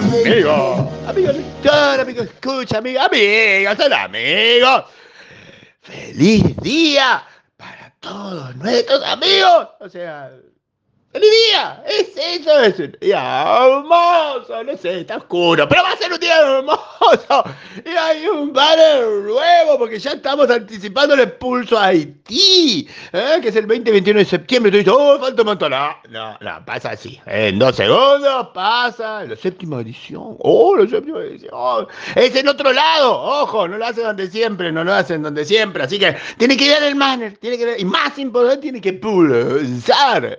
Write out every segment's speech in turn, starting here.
¡Amigo! ¡Amigo! Amigo lector, amigo escucha, amigo, amigos, son amigos. ¡Feliz día para todos nuestros amigos! O sea, ¡Feliz día! Es eso, es un hermoso, no sé, está oscuro, pero va a ser un día hermoso. Y hay un banner nuevo porque ya estamos anticipando el pulso a Haití, ¿eh? que es el 20-21 de septiembre. Tú dices, oh, falta un montón. No, no, no, pasa así. En dos segundos pasa la séptima edición. Oh, la séptima edición. Es en otro lado, ojo, no lo hacen donde siempre, no lo hacen donde siempre. Así que tiene que ver el banner, tiene que ver, y más importante, tiene que pulsar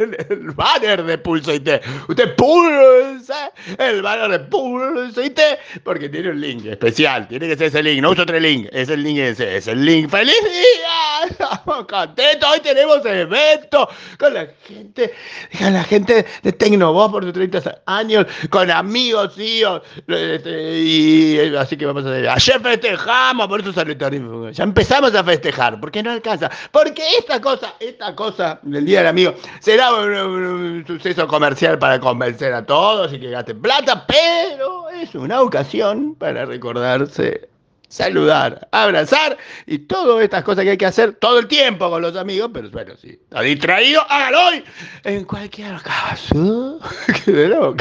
el banner de Pulso IT. Usted pulsa el banner de Pulso IT porque tiene un link especial. Tiene que ser ese link. No uso otro link. Es el link ese. Es el link. ¡Feliz día! Estamos contentos. Hoy tenemos evento con la gente, con la gente de Tecnovoz por sus 30 años, con amigos, tíos. Este, y así que vamos a hacer. Ayer festejamos, por eso salió Ya empezamos a festejar. porque no alcanza? Porque esta cosa, esta cosa del Día del Amigo será un, un- suceso comercial para convencer a todos y que gasten plata, pero es una ocasión para recordarse, saludar, abrazar y todas estas cosas que hay que hacer todo el tiempo con los amigos, pero bueno, si está distraído, hágalo hoy. En cualquier caso,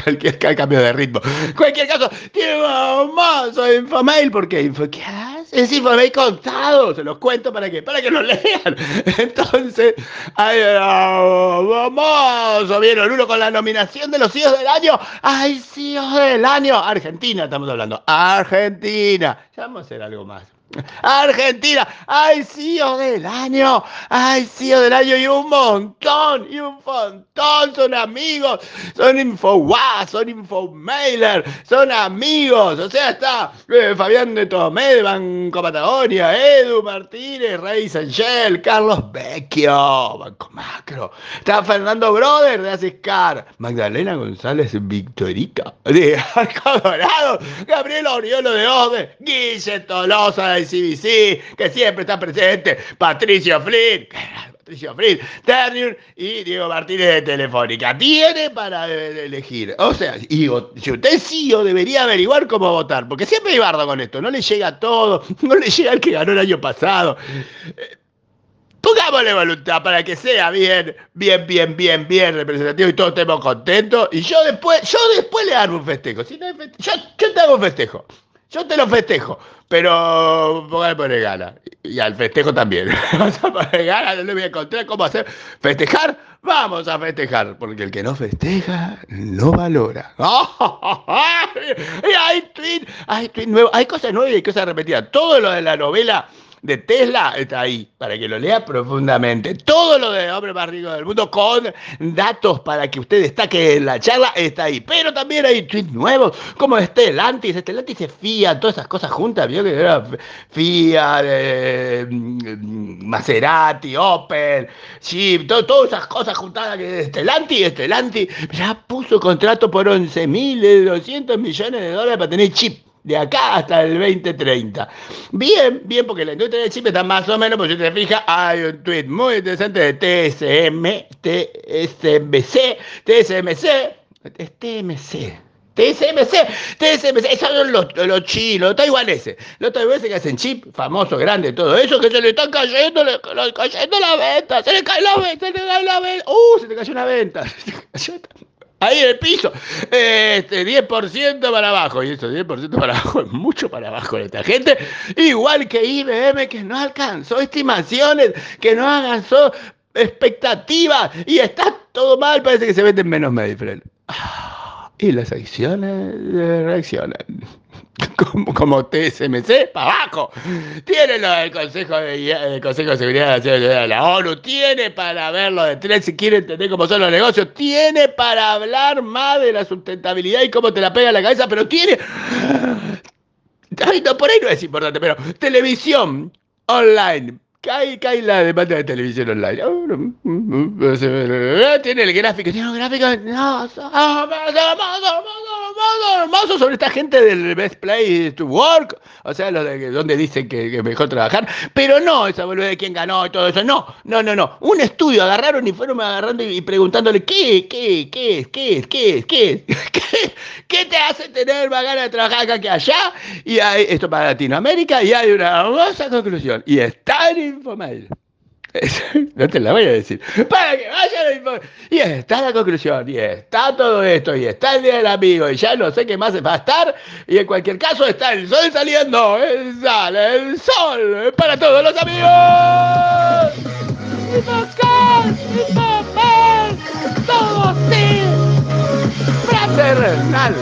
cualquier ca- cambio de ritmo. En cualquier caso, tiene un hermoso infomail, porque infocast es infomail contado, se los cuento para que, para que lo lean. Entonces, un hermoso, vieron uno con la nominación de los CEOs del año. ¡Ay, CEOs del año! Argentina, estamos hablando. Argentina. Ya vamos a hacer algo más. Argentina, ay, CEO del año, ay, CEO del año, y un montón, y un montón, son amigos, son infowaz, son infomailer, son amigos, o sea, está eh, Fabián de Tomé de Banco Patagonia, Edu Martínez, Rey Sanchel, Carlos Vecchio, Banco Macro, está Fernando Broder de Asiscar, Magdalena González Victorica de Arco Dorado, Gabriel Oriolo de Ode, Guille Tolosa de CBC, que siempre está presente, Patricio Flynn, Patricio Flynn, Ternier y Diego Martínez de Telefónica. Tiene para elegir. O sea, vo- si usted es CEO, debería averiguar cómo votar, porque siempre hay bardo con esto, no le llega todo, no le llega el que ganó el año pasado. Eh, Pongámosle voluntad para que sea bien, bien, bien, bien, bien representativo y todos estemos contentos. Y yo después, yo después le hago un festejo. Si yo te hago un festejo. Yo te lo festejo. Pero póngale poner gana. Y al festejo también. Vamos a poner gana, no le voy a encontrar cómo hacer. ¿Festejar? Vamos a festejar. Porque el que no festeja, no valora. Y hay tweet, hay tweet nuevo, hay cosas nuevas y hay cosas repetidas. Todo lo de la novela de Tesla está ahí, para que lo lea profundamente. Todo lo de hombre más rico del mundo con datos para que usted destaque en la charla está ahí. Pero también hay tweets nuevos, como Stellantis. Stellantis es Fiat, todas esas cosas juntas. Vio que era Fiat, mm, Maserati, Opel, Jeep, to- todas esas cosas juntadas que Stellantis, Stellantis ya puso contrato por 11.200 millones de dólares para tener chip de acá hasta el 2030. Bien, bien, porque la industria del chip está más o menos, pues si te fijas, hay un tweet muy interesante de TSM, TSMC, TSMC, es TMC. TSMC, TSMC, esos son los, los chinos, los taiwaneses, los taiwaneses que hacen chip, famoso, grande, todo eso, que se le están cayendo, le, le- cayendo la venta, se le cae la venta, se le cae la venta, uh, se te cayó una venta, se te cayó- Ahí en el piso, este, 10% para abajo, y eso 10% para abajo es mucho para abajo de esta gente, igual que IBM que no alcanzó estimaciones, que no alcanzó expectativas, y está todo mal, parece que se venden menos Medifren. Ah, Y las acciones eh, reaccionan. Como, como TSMC, para abajo. Tiene lo del Consejo de, el Consejo de Seguridad de la ONU. Tiene para ver lo de tres, si quiere entender cómo son los negocios. Tiene para hablar más de la sustentabilidad y cómo te la pega la cabeza. Pero tiene. Ay, por ahí no es importante, pero televisión online. Cae, cae la demanda de televisión online. Tiene el gráfico, tiene un gráfico. No, somos, somos, somos hermoso, hermoso sobre esta gente del Best Place to Work, o sea, lo de donde dicen que, que mejor trabajar, pero no esa boludez de quién ganó y todo eso, no, no, no, no. Un estudio agarraron y fueron agarrando y, preguntándole qué, qué, qué qué qué qué qué, qué te hace tener más ganas de trabajar acá que allá, y hay, esto para Latinoamérica, y hay una hermosa conclusión, y está en Infomail. No te la voy a decir. Para que vayan Y está la conclusión, y está todo esto, y está el Día del Amigo, y ya no sé qué más va a estar, y en cualquier caso está el sol saliendo, sol, el sol, para todos los amigos. Infocast, Infomel, todo sí. Fraternal.